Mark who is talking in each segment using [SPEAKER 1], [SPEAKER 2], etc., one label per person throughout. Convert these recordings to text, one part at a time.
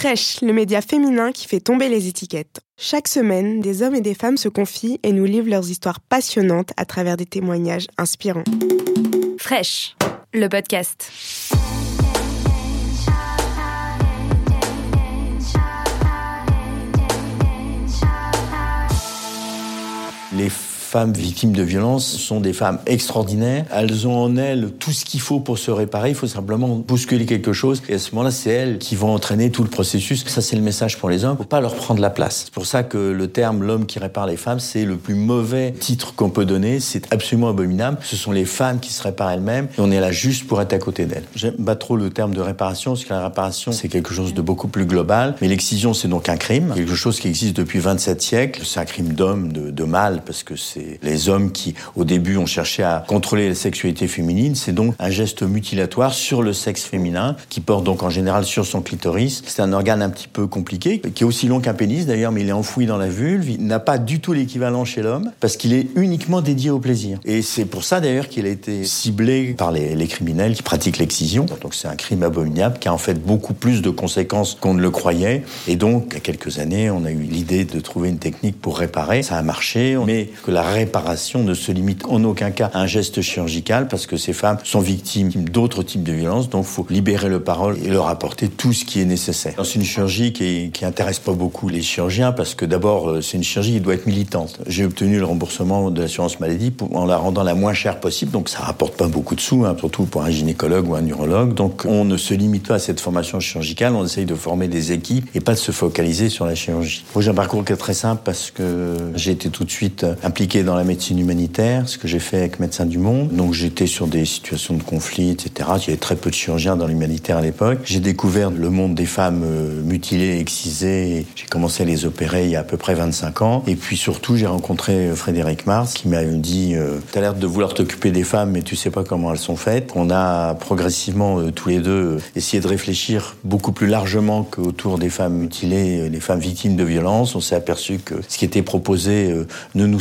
[SPEAKER 1] Fresh, le média féminin qui fait tomber les étiquettes. Chaque semaine, des hommes et des femmes se confient et nous livrent leurs histoires passionnantes à travers des témoignages inspirants.
[SPEAKER 2] Fresh, le podcast.
[SPEAKER 3] Les femmes victimes de violences sont des femmes extraordinaires. Elles ont en elles tout ce qu'il faut pour se réparer. Il faut simplement bousculer quelque chose. Et à ce moment-là, c'est elles qui vont entraîner tout le processus. Ça, c'est le message pour les hommes. Faut pas leur prendre la place. C'est pour ça que le terme l'homme qui répare les femmes, c'est le plus mauvais titre qu'on peut donner. C'est absolument abominable. Ce sont les femmes qui se réparent elles-mêmes. Et on est là juste pour être à côté d'elles. J'aime pas trop le terme de réparation, parce que la réparation, c'est quelque chose de beaucoup plus global. Mais l'excision, c'est donc un crime. Quelque chose qui existe depuis 27 siècles. C'est un crime d'homme, de, de mal, parce que c'est les hommes qui, au début, ont cherché à contrôler la sexualité féminine. C'est donc un geste mutilatoire sur le sexe féminin, qui porte donc en général sur son clitoris. C'est un organe un petit peu compliqué, qui est aussi long qu'un pénis d'ailleurs, mais il est enfoui dans la vulve. Il n'a pas du tout l'équivalent chez l'homme, parce qu'il est uniquement dédié au plaisir. Et c'est pour ça d'ailleurs qu'il a été ciblé par les, criminels qui pratiquent l'excision. Donc c'est un crime abominable qui a en fait beaucoup plus de conséquences qu'on ne le croyait. Et donc, il y a quelques années, on a eu l'idée de trouver une technique pour réparer. Ça a marché, mais que la réparation ne se limite en aucun cas à un geste chirurgical parce que ces femmes sont victimes d'autres types de violences. Donc, il faut libérer le parole et leur apporter tout ce qui est nécessaire. C'est une chirurgie qui, qui intéresse pas beaucoup les chirurgiens parce que d'abord, c'est une chirurgie qui doit être militante. J'ai obtenu le remboursement de l'assurance maladie en la rendant la moins chère possible. Donc, ça rapporte pas beaucoup de sous, hein, surtout pour un gynécologue ou un urologue. Donc, on ne se limite pas à cette formation chirurgicale. On essaye de former des équipes et pas de se focaliser sur la chirurgie. Moi, j'ai un parcours qui est très simple parce que j'ai été tout de suite impliqué dans la médecine humanitaire, ce que j'ai fait avec Médecins du Monde. Donc j'étais sur des situations de conflit, etc. Il y avait très peu de chirurgiens dans l'humanitaire à l'époque. J'ai découvert le monde des femmes euh, mutilées, excisées. J'ai commencé à les opérer il y a à peu près 25 ans. Et puis surtout, j'ai rencontré euh, Frédéric Mars qui m'a dit euh, T'as l'air de vouloir t'occuper des femmes, mais tu sais pas comment elles sont faites. On a progressivement, euh, tous les deux, essayé de réfléchir beaucoup plus largement qu'autour des femmes mutilées, les femmes victimes de violences. On s'est aperçu que ce qui était proposé ne nous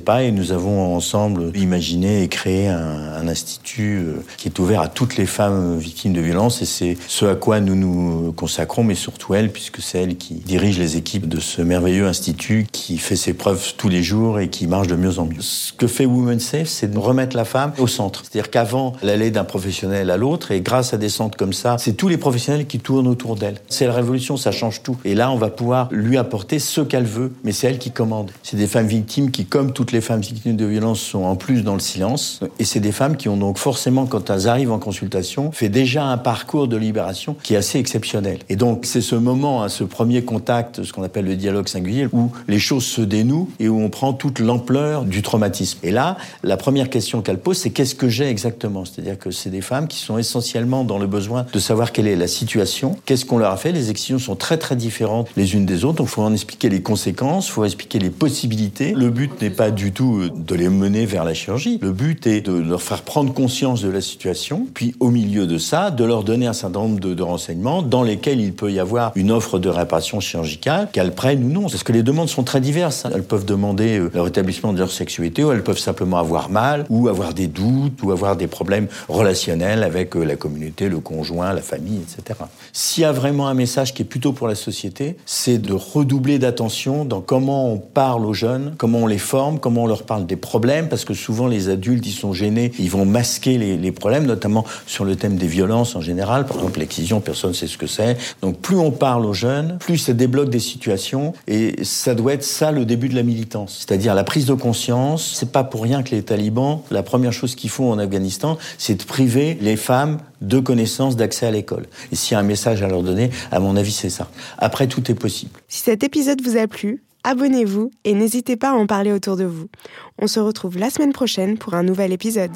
[SPEAKER 3] pas et nous avons ensemble imaginé et créé un, un institut euh, qui est ouvert à toutes les femmes victimes de violences et c'est ce à quoi nous nous consacrons, mais surtout elle, puisque c'est elle qui dirige les équipes de ce merveilleux institut qui fait ses preuves tous les jours et qui marche de mieux en mieux. Ce que fait Women Safe, c'est de remettre la femme au centre. C'est-à-dire qu'avant, elle allait d'un professionnel à l'autre et grâce à des centres comme ça, c'est tous les professionnels qui tournent autour d'elle. C'est la révolution, ça change tout. Et là, on va pouvoir lui apporter ce qu'elle veut, mais c'est elle qui commande. C'est des femmes victimes qui, comme toutes les femmes victimes de violences, sont en plus dans le silence. Et c'est des femmes qui ont donc forcément, quand elles arrivent en consultation, fait déjà un parcours de libération qui est assez exceptionnel. Et donc, c'est ce moment, hein, ce premier contact, ce qu'on appelle le dialogue singulier, où les choses se dénouent et où on prend toute l'ampleur du traumatisme. Et là, la première question qu'elle pose, c'est qu'est-ce que j'ai exactement? C'est-à-dire que c'est des femmes qui sont essentiellement dans le besoin de savoir quelle est la situation, qu'est-ce qu'on leur a fait. Les excisions sont très très différentes les unes des autres, donc il faut en expliquer les conséquences, il faut expliquer les possibilités. Le but n'est pas du tout de les mener vers la chirurgie. Le but est de leur faire prendre conscience de la situation, puis au milieu de ça, de leur donner un certain nombre de, de renseignements dans lesquels il peut y avoir une offre de réparation chirurgicale, qu'elles prennent ou non. Parce que les demandes sont très diverses. Elles peuvent demander euh, le rétablissement de leur sexualité, ou elles peuvent simplement avoir mal, ou avoir des doutes, ou avoir des problèmes relationnels avec euh, la communauté, le conjoint, la famille, etc. S'il y a vraiment un message qui est plutôt pour la société, c'est de redoubler d'attention dans comment on parle aux jeunes, comment on les forme, comment on leur parle des problèmes, parce que souvent les adultes, ils sont gênés, ils vont masquer les, les problèmes, notamment sur le thème des violences en général. Par exemple, l'excision, personne ne sait ce que c'est. Donc plus on parle aux jeunes, plus ça débloque des situations, et ça doit être ça le début de la militance. C'est-à-dire la prise de conscience. C'est pas pour rien que les talibans, la première chose qu'ils font en Afghanistan, c'est de priver les femmes de connaissances, d'accès à l'école. Et s'il y a un message à leur donner, à mon avis, c'est ça. Après, tout est possible.
[SPEAKER 1] Si cet épisode vous a plu, abonnez-vous et n'hésitez pas à en parler autour de vous. On se retrouve la semaine prochaine pour un nouvel épisode.